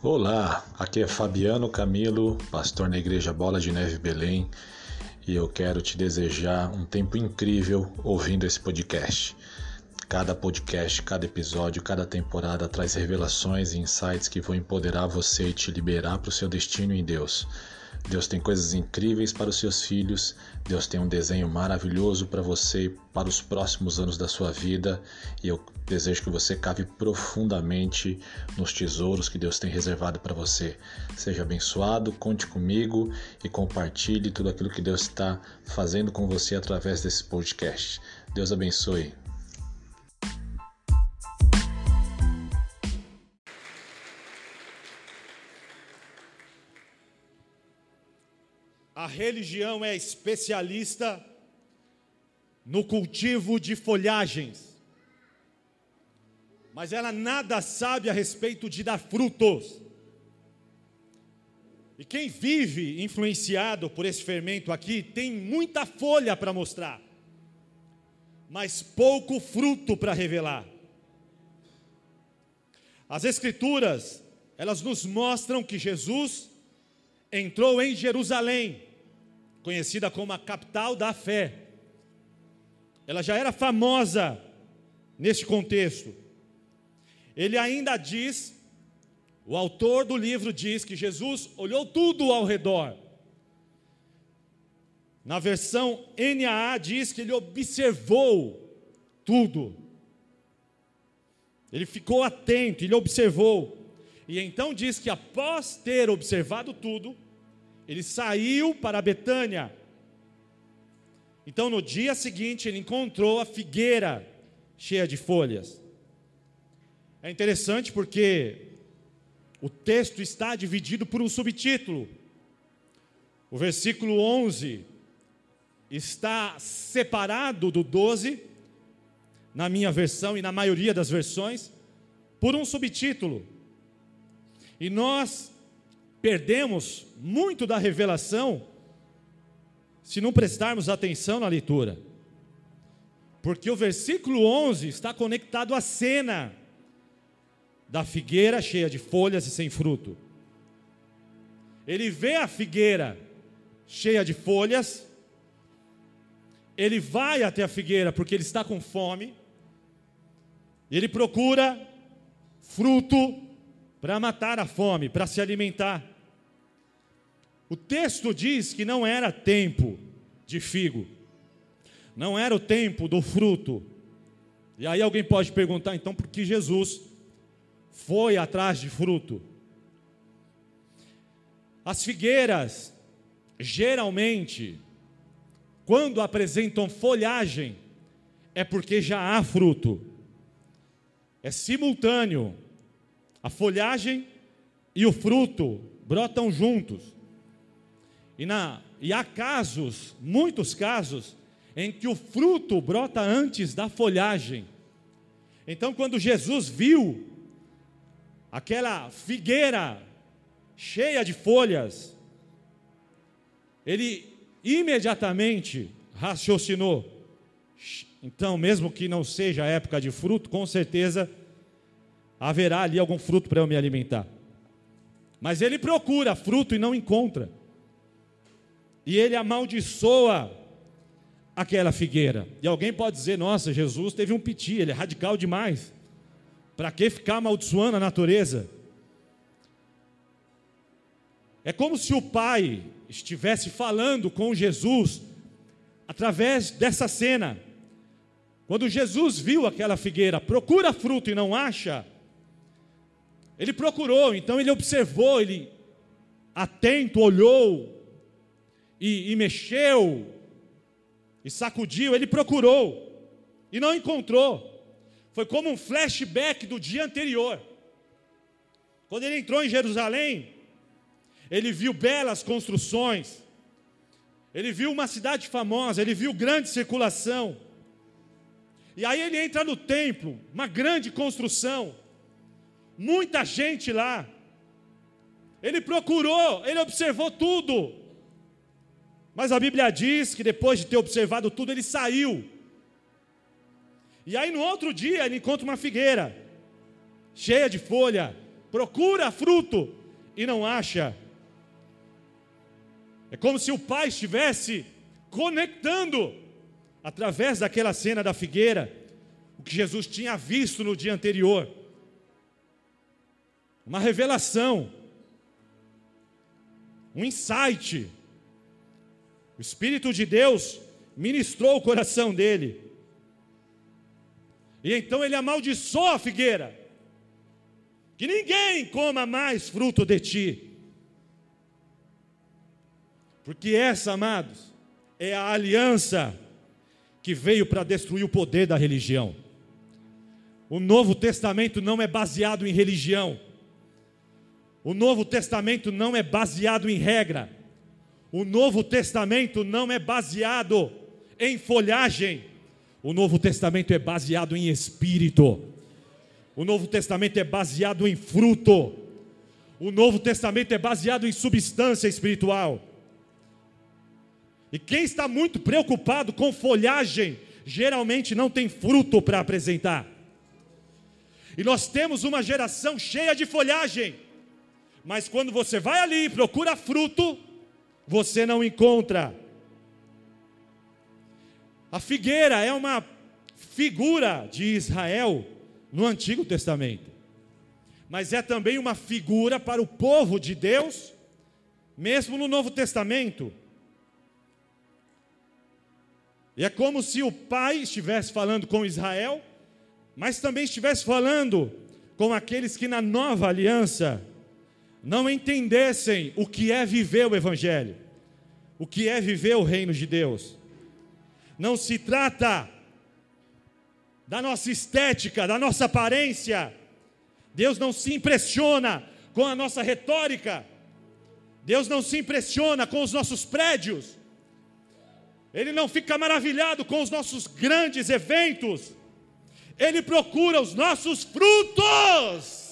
Olá, aqui é Fabiano Camilo, pastor na Igreja Bola de Neve Belém, e eu quero te desejar um tempo incrível ouvindo esse podcast. Cada podcast, cada episódio, cada temporada traz revelações e insights que vão empoderar você e te liberar para o seu destino em Deus. Deus tem coisas incríveis para os seus filhos, Deus tem um desenho maravilhoso para você e para os próximos anos da sua vida, e eu desejo que você cave profundamente nos tesouros que Deus tem reservado para você. Seja abençoado, conte comigo e compartilhe tudo aquilo que Deus está fazendo com você através desse podcast. Deus abençoe. Religião é especialista no cultivo de folhagens, mas ela nada sabe a respeito de dar frutos. E quem vive influenciado por esse fermento aqui tem muita folha para mostrar, mas pouco fruto para revelar. As Escrituras, elas nos mostram que Jesus entrou em Jerusalém conhecida como a capital da fé. Ela já era famosa nesse contexto. Ele ainda diz, o autor do livro diz que Jesus olhou tudo ao redor. Na versão NAA diz que ele observou tudo. Ele ficou atento, ele observou. E então diz que após ter observado tudo, ele saiu para Betânia. Então, no dia seguinte, ele encontrou a figueira cheia de folhas. É interessante porque o texto está dividido por um subtítulo. O versículo 11 está separado do 12, na minha versão e na maioria das versões, por um subtítulo. E nós perdemos muito da revelação se não prestarmos atenção na leitura. Porque o versículo 11 está conectado à cena da figueira cheia de folhas e sem fruto. Ele vê a figueira cheia de folhas, ele vai até a figueira porque ele está com fome, ele procura fruto para matar a fome, para se alimentar. O texto diz que não era tempo de figo, não era o tempo do fruto. E aí alguém pode perguntar, então, por que Jesus foi atrás de fruto? As figueiras, geralmente, quando apresentam folhagem, é porque já há fruto. É simultâneo. A folhagem e o fruto brotam juntos. E, na, e há casos, muitos casos, em que o fruto brota antes da folhagem. Então, quando Jesus viu aquela figueira cheia de folhas, ele imediatamente raciocinou. Então, mesmo que não seja época de fruto, com certeza haverá ali algum fruto para eu me alimentar. Mas ele procura fruto e não encontra e ele amaldiçoa aquela figueira. E alguém pode dizer: nossa, Jesus teve um piti, ele é radical demais. Para que ficar amaldiçoando a natureza? É como se o pai estivesse falando com Jesus através dessa cena. Quando Jesus viu aquela figueira, procura fruto e não acha, ele procurou, então ele observou, ele atento, olhou, e, e mexeu, e sacudiu, ele procurou, e não encontrou. Foi como um flashback do dia anterior. Quando ele entrou em Jerusalém, ele viu belas construções, ele viu uma cidade famosa, ele viu grande circulação. E aí ele entra no templo, uma grande construção, muita gente lá. Ele procurou, ele observou tudo. Mas a Bíblia diz que depois de ter observado tudo, ele saiu. E aí no outro dia ele encontra uma figueira, cheia de folha, procura fruto e não acha. É como se o pai estivesse conectando, através daquela cena da figueira, o que Jesus tinha visto no dia anterior. Uma revelação, um insight. O Espírito de Deus ministrou o coração dele. E então ele amaldiçoou a figueira. Que ninguém coma mais fruto de ti. Porque essa, amados, é a aliança que veio para destruir o poder da religião. O Novo Testamento não é baseado em religião. O Novo Testamento não é baseado em regra. O Novo Testamento não é baseado em folhagem. O Novo Testamento é baseado em espírito. O Novo Testamento é baseado em fruto. O Novo Testamento é baseado em substância espiritual. E quem está muito preocupado com folhagem, geralmente não tem fruto para apresentar. E nós temos uma geração cheia de folhagem, mas quando você vai ali e procura fruto, você não encontra. A figueira é uma figura de Israel no Antigo Testamento, mas é também uma figura para o povo de Deus, mesmo no Novo Testamento. E é como se o pai estivesse falando com Israel, mas também estivesse falando com aqueles que na nova aliança não entendessem o que é viver o Evangelho, o que é viver o reino de Deus. Não se trata da nossa estética, da nossa aparência. Deus não se impressiona com a nossa retórica. Deus não se impressiona com os nossos prédios. Ele não fica maravilhado com os nossos grandes eventos, ele procura os nossos frutos.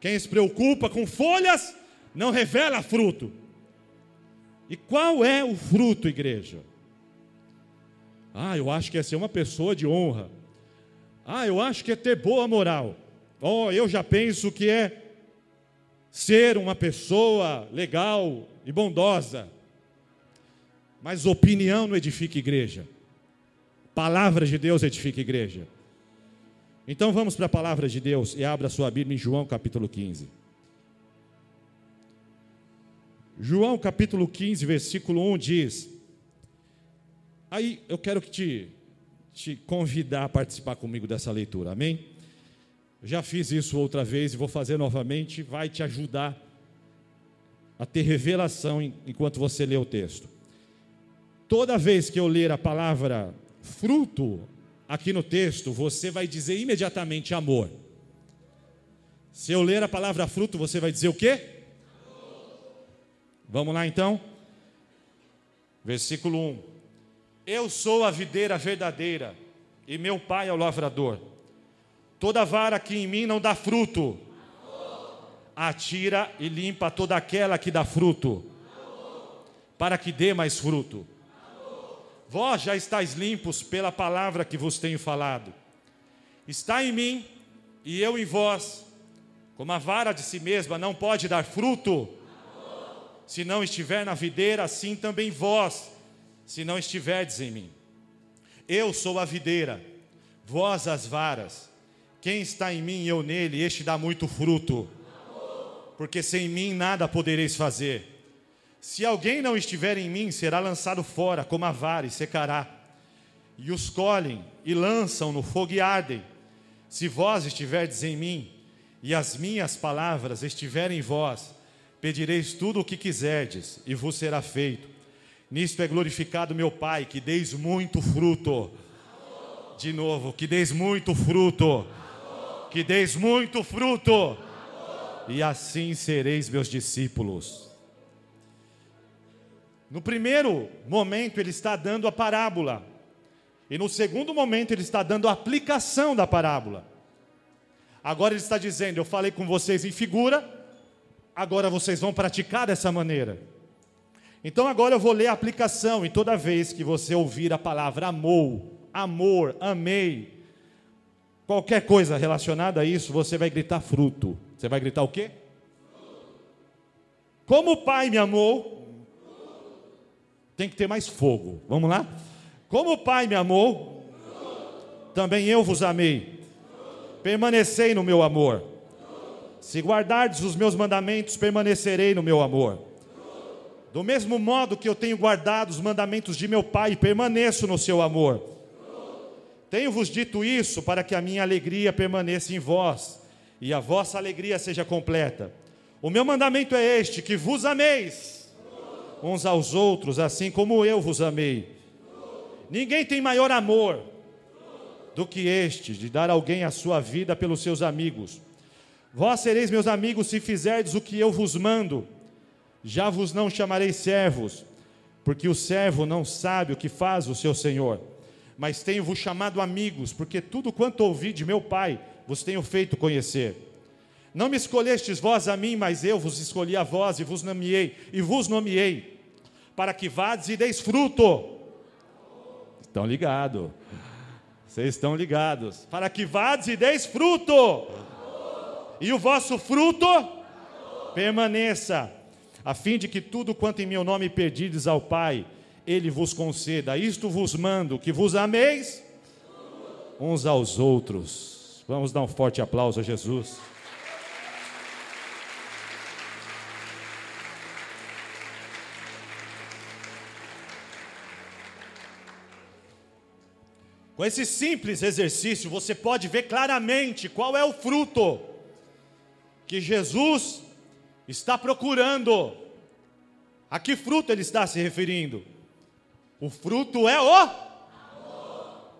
Quem se preocupa com folhas não revela fruto. E qual é o fruto, igreja? Ah, eu acho que é ser uma pessoa de honra. Ah, eu acho que é ter boa moral. Oh, eu já penso que é ser uma pessoa legal, e bondosa. Mas opinião não edifica igreja. Palavra de Deus edifica igreja. Então vamos para a palavra de Deus e abra sua Bíblia em João capítulo 15. João capítulo 15, versículo 1 diz: Aí eu quero que te, te convidar a participar comigo dessa leitura, amém? Já fiz isso outra vez e vou fazer novamente, vai te ajudar a ter revelação enquanto você lê o texto. Toda vez que eu ler a palavra fruto aqui no texto, você vai dizer imediatamente amor. Se eu ler a palavra fruto, você vai dizer o quê? Vamos lá então? Versículo 1: Eu sou a videira verdadeira, e meu pai é o lavrador. Toda vara que em mim não dá fruto, atira e limpa toda aquela que dá fruto, para que dê mais fruto. Vós já estáis limpos pela palavra que vos tenho falado. Está em mim e eu em vós. Como a vara de si mesma não pode dar fruto, se não estiver na videira, assim também vós, se não estiverdes em mim. Eu sou a videira, vós as varas. Quem está em mim e eu nele, este dá muito fruto porque sem mim nada podereis fazer. Se alguém não estiver em mim, será lançado fora como a vara e secará. E os colhem e lançam no fogo e ardem. Se vós estiverdes em mim, e as minhas palavras estiverem em vós, pedireis tudo o que quiserdes, e vos será feito. Nisto é glorificado meu Pai, que deis muito fruto. De novo, que deis muito fruto. Que deis muito fruto e assim sereis meus discípulos. No primeiro momento, ele está dando a parábola, e no segundo momento, ele está dando a aplicação da parábola. Agora ele está dizendo: Eu falei com vocês em figura, agora vocês vão praticar dessa maneira. Então agora eu vou ler a aplicação, e toda vez que você ouvir a palavra amou, amor, amei, qualquer coisa relacionada a isso, você vai gritar fruto. Você vai gritar o quê? Como o Pai me amou, tem que ter mais fogo. Vamos lá? Como o Pai me amou, também eu vos amei. Permanecei no meu amor. Se guardardes os meus mandamentos, permanecerei no meu amor. Do mesmo modo que eu tenho guardado os mandamentos de meu Pai, permaneço no seu amor. Tenho-vos dito isso para que a minha alegria permaneça em vós e a vossa alegria seja completa. O meu mandamento é este: que vos ameis uns aos outros, assim como eu vos amei. Ninguém tem maior amor do que este, de dar alguém a sua vida pelos seus amigos. Vós sereis meus amigos se fizerdes o que eu vos mando. Já vos não chamarei servos, porque o servo não sabe o que faz o seu senhor. Mas tenho-vos chamado amigos, porque tudo quanto ouvi de meu Pai vos tenho feito conhecer. Não me escolhestes vós a mim, mas eu vos escolhi a vós e vos nomeei, e vos nomeei, para que vades e deis fruto. Estão ligados? Vocês estão ligados? Para que vades e deis fruto. E o vosso fruto permaneça, a fim de que tudo quanto em meu nome pedides ao Pai, Ele vos conceda. Isto vos mando, que vos ameis uns aos outros. Vamos dar um forte aplauso a Jesus. Com esse simples exercício, você pode ver claramente qual é o fruto que Jesus está procurando. A que fruto ele está se referindo? O fruto é o amor.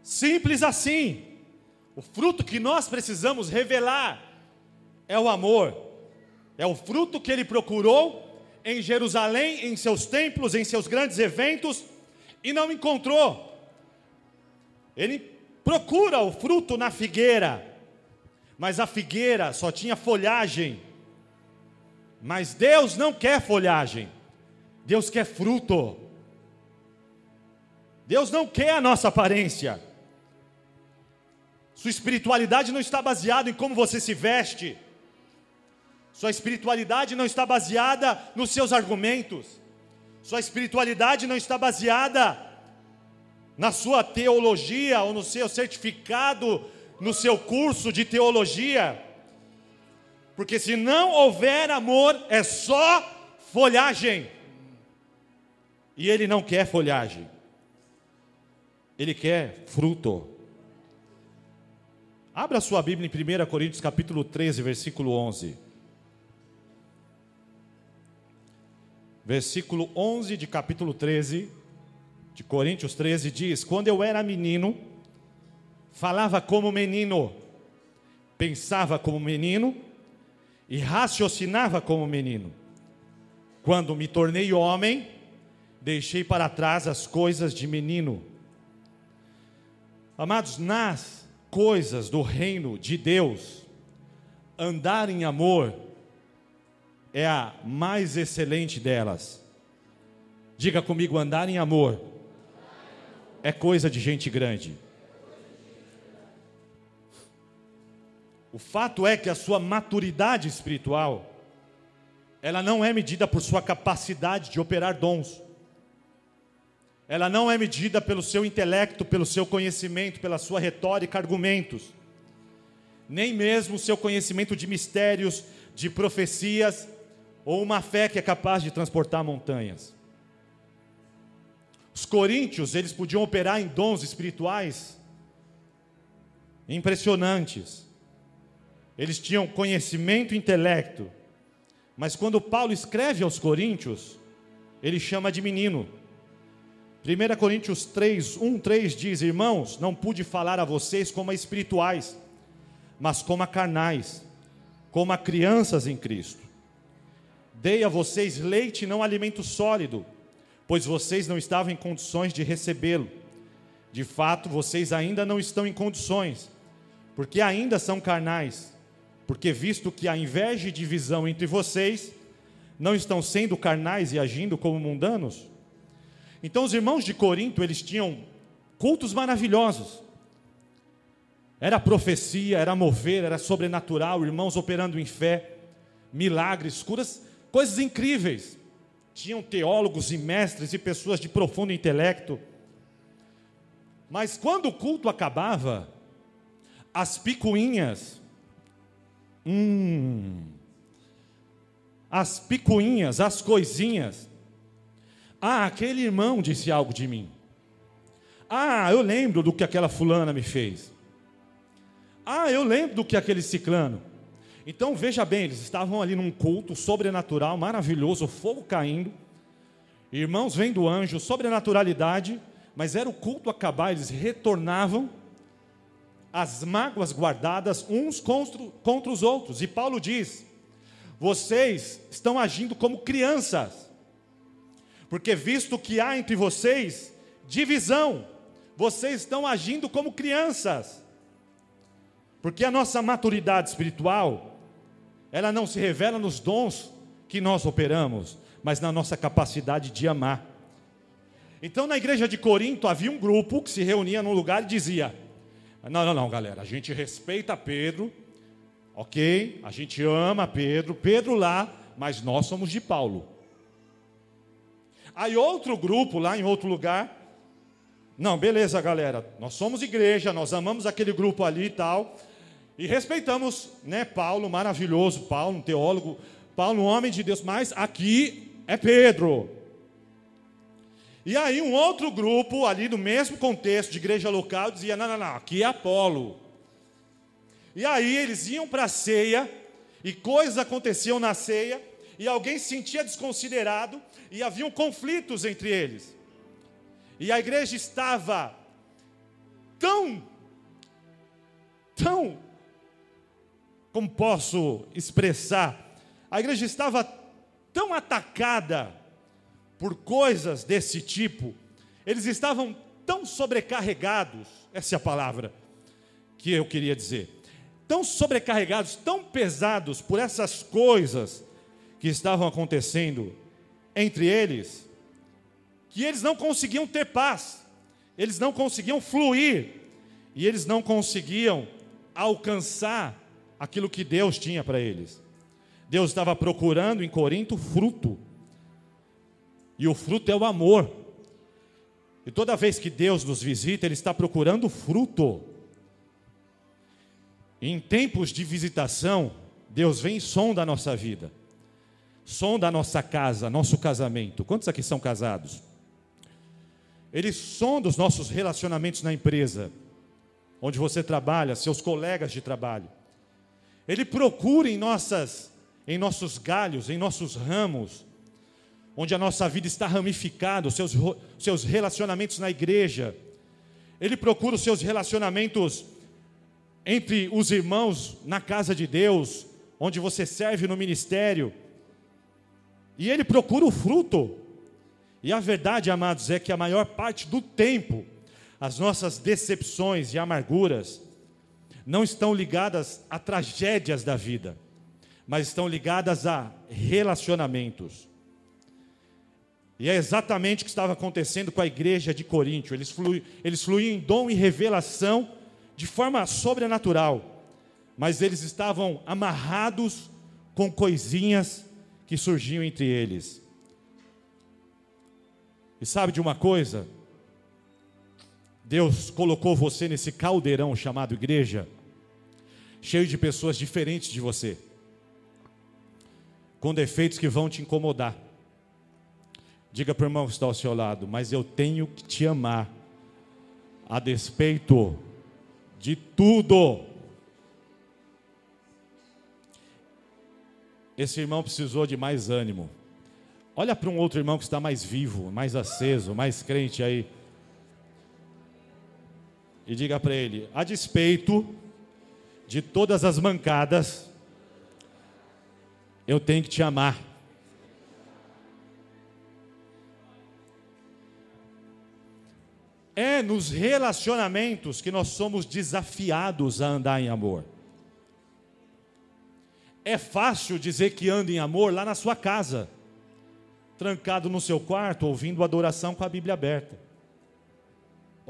Simples assim. O fruto que nós precisamos revelar é o amor. É o fruto que ele procurou em Jerusalém, em seus templos, em seus grandes eventos e não encontrou. Ele procura o fruto na figueira, mas a figueira só tinha folhagem. Mas Deus não quer folhagem, Deus quer fruto. Deus não quer a nossa aparência. Sua espiritualidade não está baseada em como você se veste. Sua espiritualidade não está baseada nos seus argumentos. Sua espiritualidade não está baseada na sua teologia ou no seu certificado, no seu curso de teologia. Porque se não houver amor, é só folhagem. E ele não quer folhagem. Ele quer fruto. Abra sua Bíblia em 1 Coríntios capítulo 13, versículo 11. Versículo 11 de capítulo 13 de Coríntios 13 diz: Quando eu era menino, falava como menino, pensava como menino e raciocinava como menino. Quando me tornei homem, deixei para trás as coisas de menino. Amados, nas coisas do reino de Deus, andar em amor é a mais excelente delas. Diga comigo, andar em amor é coisa de gente grande. O fato é que a sua maturidade espiritual, ela não é medida por sua capacidade de operar dons. Ela não é medida pelo seu intelecto, pelo seu conhecimento, pela sua retórica, argumentos. Nem mesmo o seu conhecimento de mistérios, de profecias, ou uma fé que é capaz de transportar montanhas. Os coríntios, eles podiam operar em dons espirituais impressionantes. Eles tinham conhecimento e intelecto. Mas quando Paulo escreve aos coríntios, ele chama de menino. 1 Coríntios 3, 1, 3 diz: Irmãos, não pude falar a vocês como a espirituais, mas como a carnais, como a crianças em Cristo. Dei a vocês leite não alimento sólido pois vocês não estavam em condições de recebê-lo. De fato, vocês ainda não estão em condições, porque ainda são carnais. Porque, visto que há inveja e divisão entre vocês, não estão sendo carnais e agindo como mundanos? Então, os irmãos de Corinto, eles tinham cultos maravilhosos. Era profecia, era mover, era sobrenatural, irmãos operando em fé, milagres, curas, coisas incríveis. Tinham teólogos e mestres e pessoas de profundo intelecto. Mas quando o culto acabava, as picuinhas, hum, as picuinhas, as coisinhas. Ah, aquele irmão disse algo de mim. Ah, eu lembro do que aquela fulana me fez. Ah, eu lembro do que aquele ciclano. Então veja bem, eles estavam ali num culto sobrenatural, maravilhoso, fogo caindo. Irmãos vendo anjo, sobrenaturalidade, mas era o culto acabar, eles retornavam as mágoas guardadas uns contra, contra os outros. E Paulo diz: vocês estão agindo como crianças, porque visto que há entre vocês divisão, vocês estão agindo como crianças, porque a nossa maturidade espiritual, ela não se revela nos dons que nós operamos, mas na nossa capacidade de amar. Então, na igreja de Corinto havia um grupo que se reunia num lugar e dizia: Não, não, não, galera, a gente respeita Pedro, Ok? A gente ama Pedro, Pedro lá, mas nós somos de Paulo. Aí outro grupo lá em outro lugar. Não, beleza, galera. Nós somos igreja, nós amamos aquele grupo ali e tal. E respeitamos, né, Paulo, maravilhoso, Paulo, um teólogo, Paulo, um homem de Deus, mas aqui é Pedro. E aí um outro grupo ali no mesmo contexto de igreja local dizia: "Não, não, não, aqui é Apolo". E aí eles iam para a ceia, e coisas aconteciam na ceia, e alguém se sentia desconsiderado, e haviam conflitos entre eles. E a igreja estava tão, tão, como posso expressar, a igreja estava tão atacada por coisas desse tipo, eles estavam tão sobrecarregados, essa é a palavra que eu queria dizer tão sobrecarregados, tão pesados por essas coisas que estavam acontecendo entre eles, que eles não conseguiam ter paz, eles não conseguiam fluir, e eles não conseguiam alcançar aquilo que Deus tinha para eles. Deus estava procurando em Corinto fruto, e o fruto é o amor. E toda vez que Deus nos visita, Ele está procurando fruto. Em tempos de visitação, Deus vem e sonda a nossa vida, sonda a nossa casa, nosso casamento. Quantos aqui são casados? Ele sonda os nossos relacionamentos na empresa, onde você trabalha, seus colegas de trabalho. Ele procura em nossas, em nossos galhos, em nossos ramos, onde a nossa vida está ramificada, os seus, seus relacionamentos na igreja. Ele procura os seus relacionamentos entre os irmãos na casa de Deus, onde você serve no ministério, e ele procura o fruto. E a verdade, amados, é que a maior parte do tempo, as nossas decepções e amarguras não estão ligadas a tragédias da vida, mas estão ligadas a relacionamentos. E é exatamente o que estava acontecendo com a igreja de Coríntio. Eles, fluem, eles fluíam em dom e revelação de forma sobrenatural, mas eles estavam amarrados com coisinhas que surgiam entre eles. E sabe de uma coisa? Deus colocou você nesse caldeirão chamado igreja, cheio de pessoas diferentes de você, com defeitos que vão te incomodar. Diga para o irmão que está ao seu lado, mas eu tenho que te amar, a despeito de tudo. Esse irmão precisou de mais ânimo. Olha para um outro irmão que está mais vivo, mais aceso, mais crente aí. E diga para ele: a despeito de todas as mancadas, eu tenho que te amar. É nos relacionamentos que nós somos desafiados a andar em amor. É fácil dizer que anda em amor lá na sua casa, trancado no seu quarto, ouvindo adoração com a Bíblia aberta.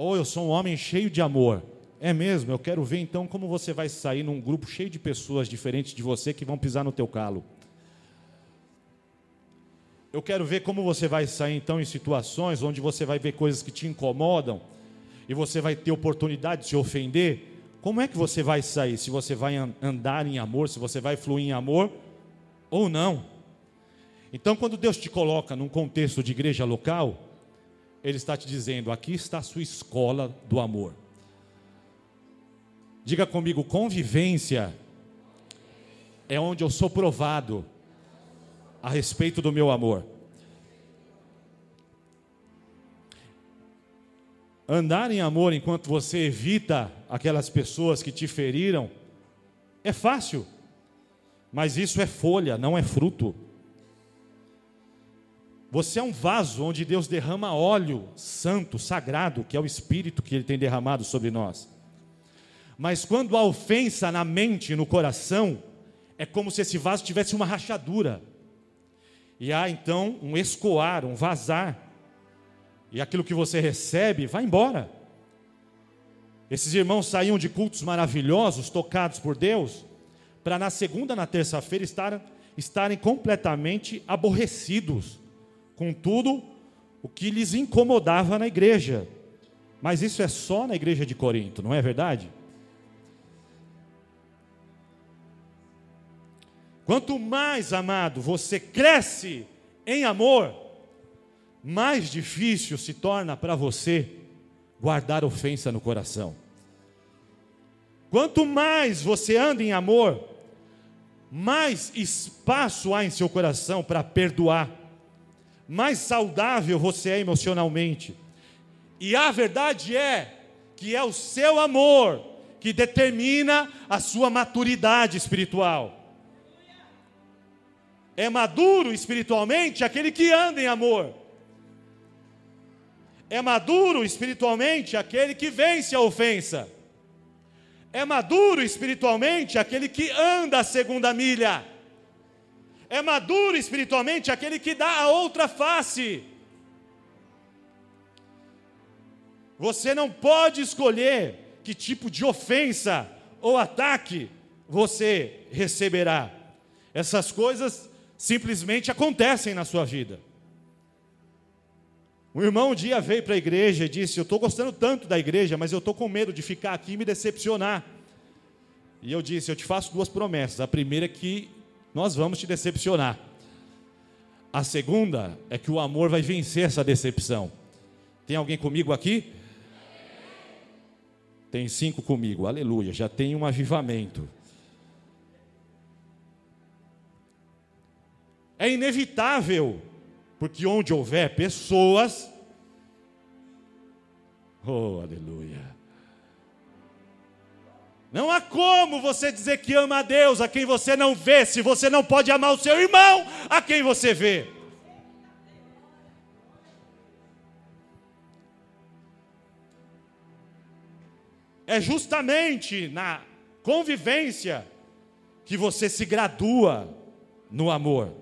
Ou eu sou um homem cheio de amor. É mesmo, eu quero ver então como você vai sair num grupo cheio de pessoas diferentes de você que vão pisar no teu calo. Eu quero ver como você vai sair então em situações onde você vai ver coisas que te incomodam e você vai ter oportunidade de se ofender. Como é que você vai sair? Se você vai andar em amor, se você vai fluir em amor ou não. Então, quando Deus te coloca num contexto de igreja local, Ele está te dizendo: aqui está a sua escola do amor. Diga comigo: convivência é onde eu sou provado a respeito do meu amor. Andar em amor enquanto você evita aquelas pessoas que te feriram é fácil, mas isso é folha, não é fruto. Você é um vaso onde Deus derrama óleo santo, sagrado, que é o Espírito que Ele tem derramado sobre nós. Mas quando há ofensa na mente, no coração, é como se esse vaso tivesse uma rachadura. E há então um escoar, um vazar. E aquilo que você recebe vai embora. Esses irmãos saíam de cultos maravilhosos, tocados por Deus, para na segunda, na terça-feira estarem completamente aborrecidos com tudo o que lhes incomodava na igreja. Mas isso é só na igreja de Corinto, não é verdade? Quanto mais, amado, você cresce em amor, mais difícil se torna para você guardar ofensa no coração. Quanto mais você anda em amor, mais espaço há em seu coração para perdoar, mais saudável você é emocionalmente. E a verdade é que é o seu amor que determina a sua maturidade espiritual. É maduro espiritualmente aquele que anda em amor. É maduro espiritualmente aquele que vence a ofensa. É maduro espiritualmente aquele que anda a segunda milha. É maduro espiritualmente aquele que dá a outra face. Você não pode escolher que tipo de ofensa ou ataque você receberá. Essas coisas simplesmente acontecem na sua vida. Um irmão um dia veio para a igreja e disse: Eu estou gostando tanto da igreja, mas eu estou com medo de ficar aqui e me decepcionar. E eu disse: Eu te faço duas promessas. A primeira é que nós vamos te decepcionar. A segunda é que o amor vai vencer essa decepção. Tem alguém comigo aqui? Tem cinco comigo, aleluia, já tem um avivamento. É inevitável, porque onde houver pessoas, oh, aleluia. Não há como você dizer que ama a Deus a quem você não vê, se você não pode amar o seu irmão a quem você vê. É justamente na convivência que você se gradua no amor.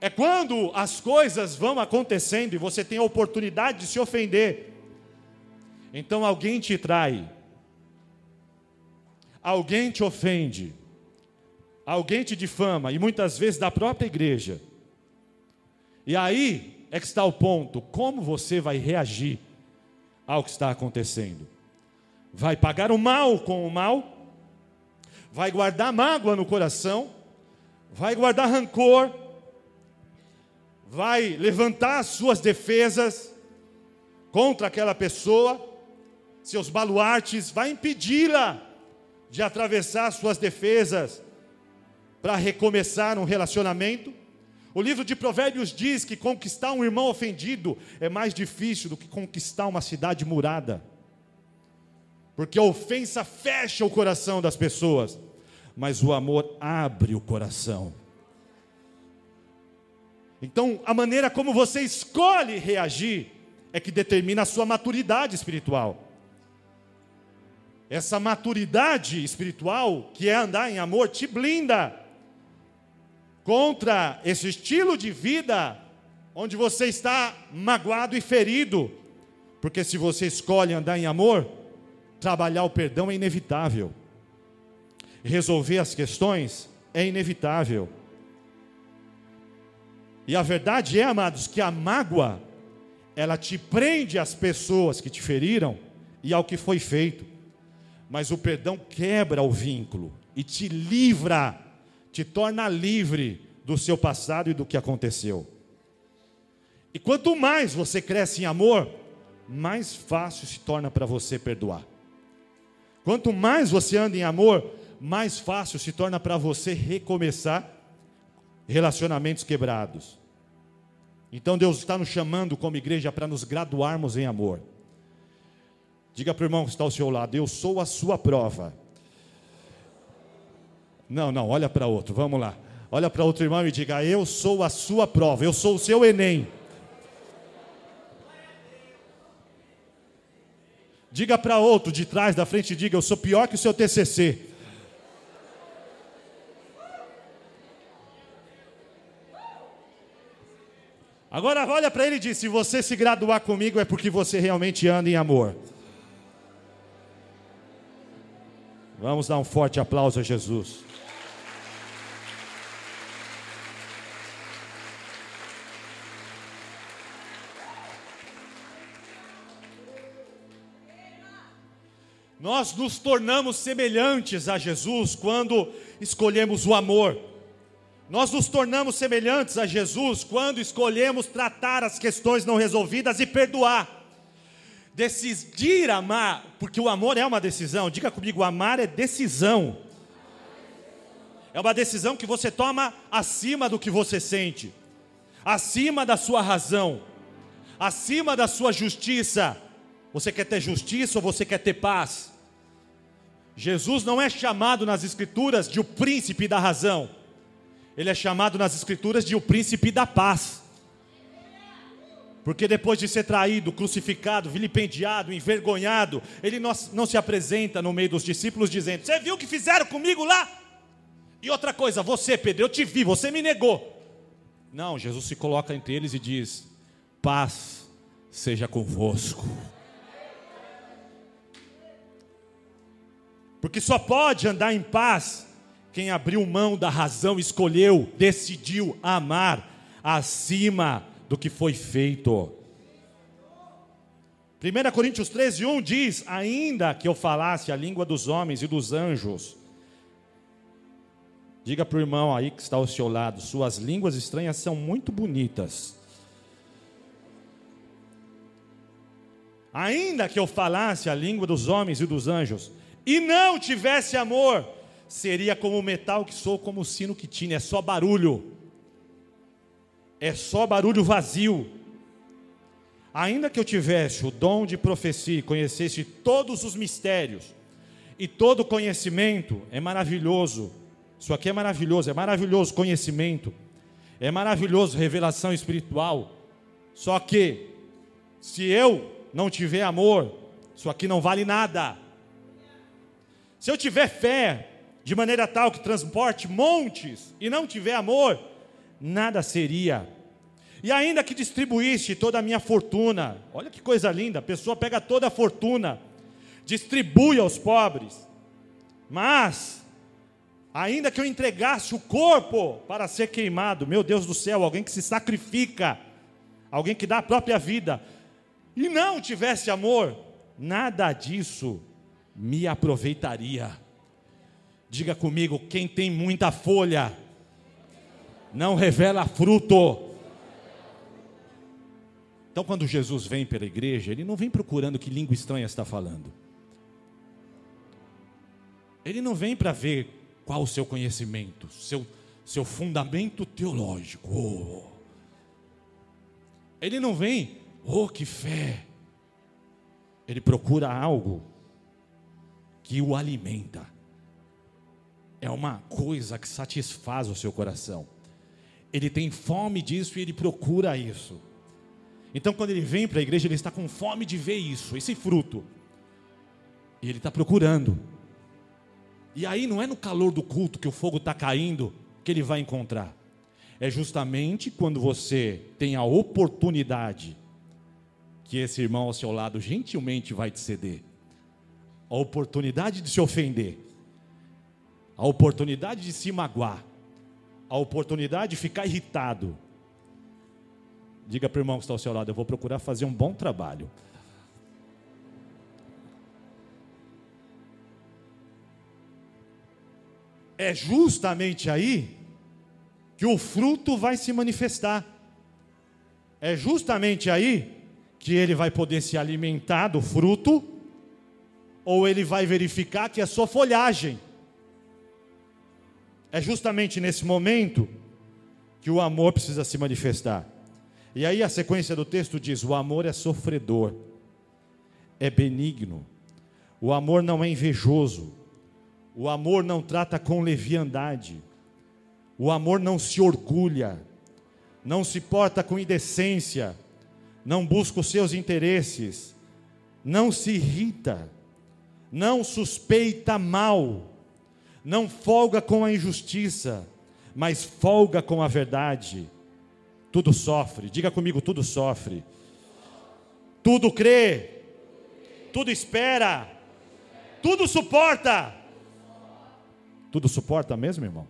É quando as coisas vão acontecendo e você tem a oportunidade de se ofender. Então alguém te trai, alguém te ofende, alguém te difama, e muitas vezes da própria igreja. E aí é que está o ponto: como você vai reagir ao que está acontecendo? Vai pagar o mal com o mal? Vai guardar mágoa no coração? Vai guardar rancor? vai levantar suas defesas contra aquela pessoa, seus baluartes, vai impedi-la de atravessar suas defesas para recomeçar um relacionamento. O livro de Provérbios diz que conquistar um irmão ofendido é mais difícil do que conquistar uma cidade murada. Porque a ofensa fecha o coração das pessoas, mas o amor abre o coração. Então, a maneira como você escolhe reagir é que determina a sua maturidade espiritual. Essa maturidade espiritual, que é andar em amor, te blinda contra esse estilo de vida onde você está magoado e ferido. Porque se você escolhe andar em amor, Trabalhar o perdão é inevitável. Resolver as questões é inevitável. E a verdade é, amados, que a mágoa, ela te prende às pessoas que te feriram e ao que foi feito. Mas o perdão quebra o vínculo e te livra, te torna livre do seu passado e do que aconteceu. E quanto mais você cresce em amor, mais fácil se torna para você perdoar. Quanto mais você anda em amor, mais fácil se torna para você recomeçar relacionamentos quebrados. Então Deus está nos chamando como igreja para nos graduarmos em amor. Diga para o irmão que está ao seu lado: Eu sou a sua prova. Não, não, olha para outro, vamos lá. Olha para outro irmão e diga: Eu sou a sua prova, eu sou o seu Enem. Diga para outro de trás, da frente, diga: Eu sou pior que o seu TCC. Agora olha para ele e diz: Se você se graduar comigo é porque você realmente anda em amor. Vamos dar um forte aplauso a Jesus. Nós nos tornamos semelhantes a Jesus quando escolhemos o amor. Nós nos tornamos semelhantes a Jesus quando escolhemos tratar as questões não resolvidas e perdoar. Decidir amar, porque o amor é uma decisão, diga comigo: amar é decisão. É uma decisão que você toma acima do que você sente, acima da sua razão, acima da sua justiça. Você quer ter justiça ou você quer ter paz? Jesus não é chamado nas Escrituras de o príncipe da razão, ele é chamado nas Escrituras de o príncipe da paz. Porque depois de ser traído, crucificado, vilipendiado, envergonhado, ele não, se apresenta no meio dos discípulos dizendo: Você viu o que fizeram comigo lá? E outra coisa, você, Pedro, eu te vi, você me negou. Não, Jesus se coloca entre eles e diz: Paz seja convosco. Porque só pode andar em paz quem abriu mão da razão, escolheu, decidiu amar acima do que foi feito. 1 Coríntios 13, 1 diz: Ainda que eu falasse a língua dos homens e dos anjos, diga para o irmão aí que está ao seu lado: suas línguas estranhas são muito bonitas. Ainda que eu falasse a língua dos homens e dos anjos, e não tivesse amor, seria como o metal que sou, como o sino que tinha, é só barulho é só barulho vazio. Ainda que eu tivesse o dom de profecia, conhecesse todos os mistérios e todo conhecimento, é maravilhoso. Isso aqui é maravilhoso, é maravilhoso conhecimento, é maravilhoso revelação espiritual. Só que, se eu não tiver amor, isso aqui não vale nada. Se eu tiver fé de maneira tal que transporte montes e não tiver amor, nada seria. E ainda que distribuísse toda a minha fortuna, olha que coisa linda, a pessoa pega toda a fortuna, distribui aos pobres, mas, ainda que eu entregasse o corpo para ser queimado, meu Deus do céu, alguém que se sacrifica, alguém que dá a própria vida, e não tivesse amor, nada disso me aproveitaria. Diga comigo, quem tem muita folha, não revela fruto. Então, quando Jesus vem pela igreja, ele não vem procurando que língua estranha está falando. Ele não vem para ver qual o seu conhecimento, seu, seu fundamento teológico. Oh. Ele não vem, oh, que fé. Ele procura algo que o alimenta. É uma coisa que satisfaz o seu coração. Ele tem fome disso e ele procura isso. Então, quando ele vem para a igreja, ele está com fome de ver isso, esse fruto. E ele está procurando. E aí não é no calor do culto que o fogo está caindo que ele vai encontrar. É justamente quando você tem a oportunidade que esse irmão ao seu lado gentilmente vai te ceder. a oportunidade de se ofender, a oportunidade de se magoar, a oportunidade de ficar irritado. Diga para o irmão que está ao seu lado: eu vou procurar fazer um bom trabalho. É justamente aí que o fruto vai se manifestar. É justamente aí que ele vai poder se alimentar do fruto, ou ele vai verificar que é só folhagem. É justamente nesse momento que o amor precisa se manifestar. E aí a sequência do texto diz: o amor é sofredor, é benigno, o amor não é invejoso, o amor não trata com leviandade, o amor não se orgulha, não se porta com indecência, não busca os seus interesses, não se irrita, não suspeita mal, não folga com a injustiça, mas folga com a verdade. Tudo sofre, diga comigo: tudo sofre, tudo crê, tudo espera, tudo suporta. Tudo suporta mesmo, irmão?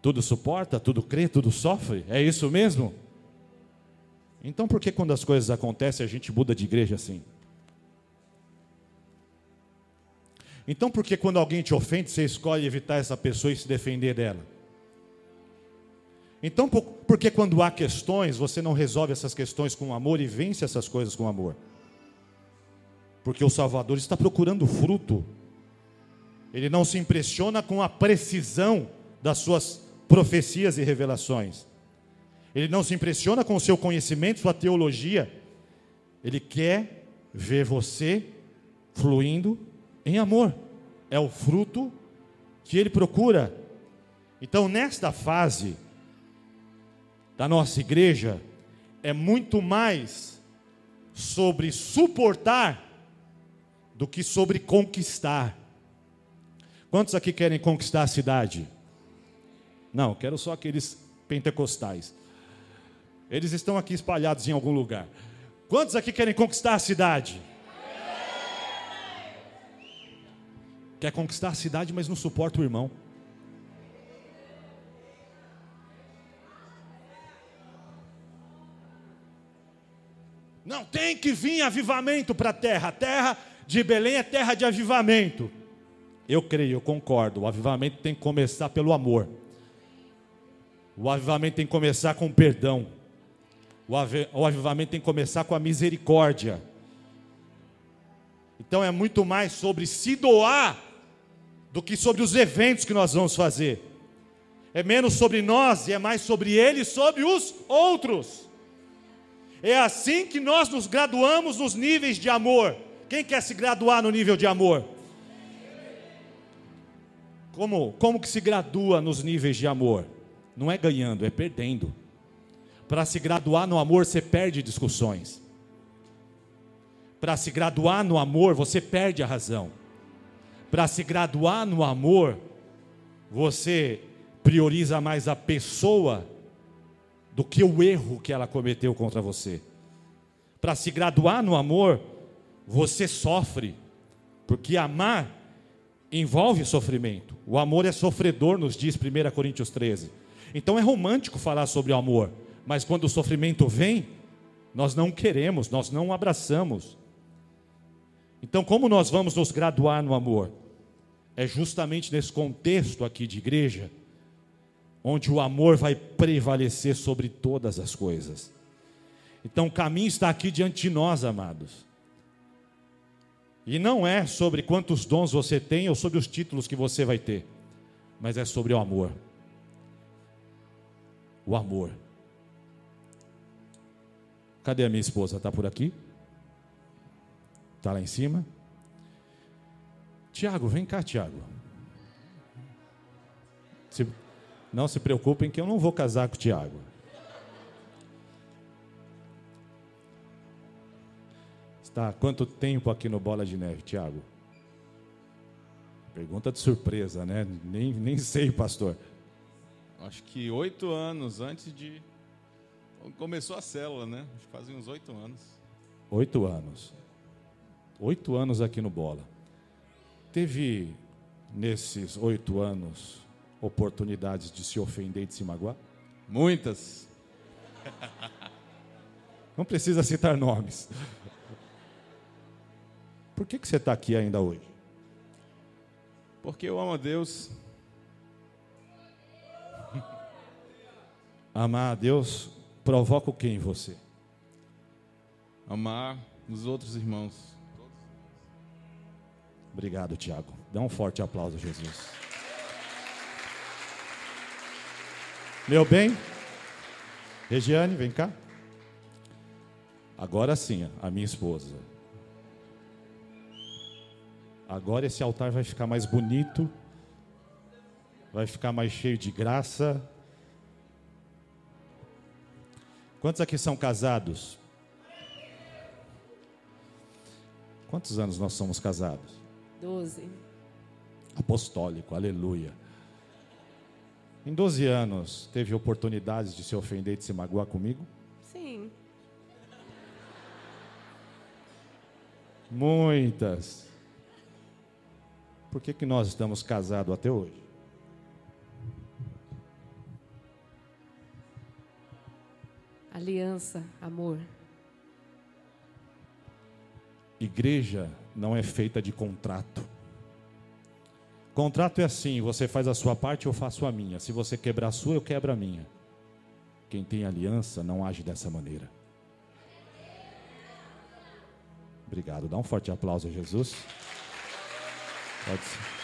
Tudo suporta, tudo crê, tudo sofre? É isso mesmo? Então por que quando as coisas acontecem a gente muda de igreja assim? Então por que quando alguém te ofende você escolhe evitar essa pessoa e se defender dela? Então por que quando há questões você não resolve essas questões com amor e vence essas coisas com amor? Porque o Salvador está procurando fruto. Ele não se impressiona com a precisão das suas profecias e revelações. Ele não se impressiona com o seu conhecimento, sua teologia. Ele quer ver você fluindo em amor. É o fruto que ele procura. Então, nesta fase da nossa igreja, é muito mais sobre suportar do que sobre conquistar. Quantos aqui querem conquistar a cidade? Não, quero só aqueles pentecostais. Eles estão aqui espalhados em algum lugar. Quantos aqui querem conquistar a cidade? Quer conquistar a cidade, mas não suporta o irmão. Não tem que vir avivamento para a terra. A terra de Belém é terra de avivamento. Eu creio, eu concordo. O avivamento tem que começar pelo amor. O avivamento tem que começar com perdão. O avivamento tem que começar com a misericórdia. Então é muito mais sobre se doar do que sobre os eventos que nós vamos fazer. É menos sobre nós e é mais sobre ele e sobre os outros. É assim que nós nos graduamos nos níveis de amor. Quem quer se graduar no nível de amor? Como, como que se gradua nos níveis de amor? Não é ganhando, é perdendo. Para se graduar no amor, você perde discussões. Para se graduar no amor, você perde a razão. Para se graduar no amor, você prioriza mais a pessoa do que o erro que ela cometeu contra você. Para se graduar no amor, você sofre, porque amar envolve sofrimento. O amor é sofredor, nos diz 1 Coríntios 13. Então é romântico falar sobre o amor, mas quando o sofrimento vem, nós não queremos, nós não abraçamos. Então, como nós vamos nos graduar no amor? É justamente nesse contexto aqui de igreja, onde o amor vai prevalecer sobre todas as coisas. Então, o caminho está aqui diante de nós, amados. E não é sobre quantos dons você tem ou sobre os títulos que você vai ter, mas é sobre o amor o amor. Cadê a minha esposa? Está por aqui? Está lá em cima? Tiago, vem cá, Tiago. Se, não se preocupem que eu não vou casar com o Tiago. Está há quanto tempo aqui no Bola de Neve, Tiago? Pergunta de surpresa, né? Nem, nem sei, pastor acho que oito anos antes de. Começou a célula, né? Acho que fazem uns oito anos. Oito anos. Oito anos aqui no Bola. Teve, nesses oito anos, oportunidades de se ofender e de se magoar? Muitas. Não precisa citar nomes. Por que, que você está aqui ainda hoje? Porque eu amo a Deus. Amar a Deus provoca o que em você? Amar os outros irmãos. Obrigado, Tiago. Dá um forte aplauso a Jesus. Meu bem, Regiane, vem cá. Agora sim, a minha esposa. Agora esse altar vai ficar mais bonito, vai ficar mais cheio de graça. Quantos aqui são casados? Quantos anos nós somos casados? Doze. Apostólico, aleluia. Em 12 anos, teve oportunidades de se ofender e de se magoar comigo? Sim. Muitas. Por que, que nós estamos casados até hoje? Aliança, amor. Igreja não é feita de contrato. Contrato é assim: você faz a sua parte, eu faço a minha. Se você quebrar a sua, eu quebro a minha. Quem tem aliança não age dessa maneira. Obrigado. Dá um forte aplauso a Jesus. Pode ser.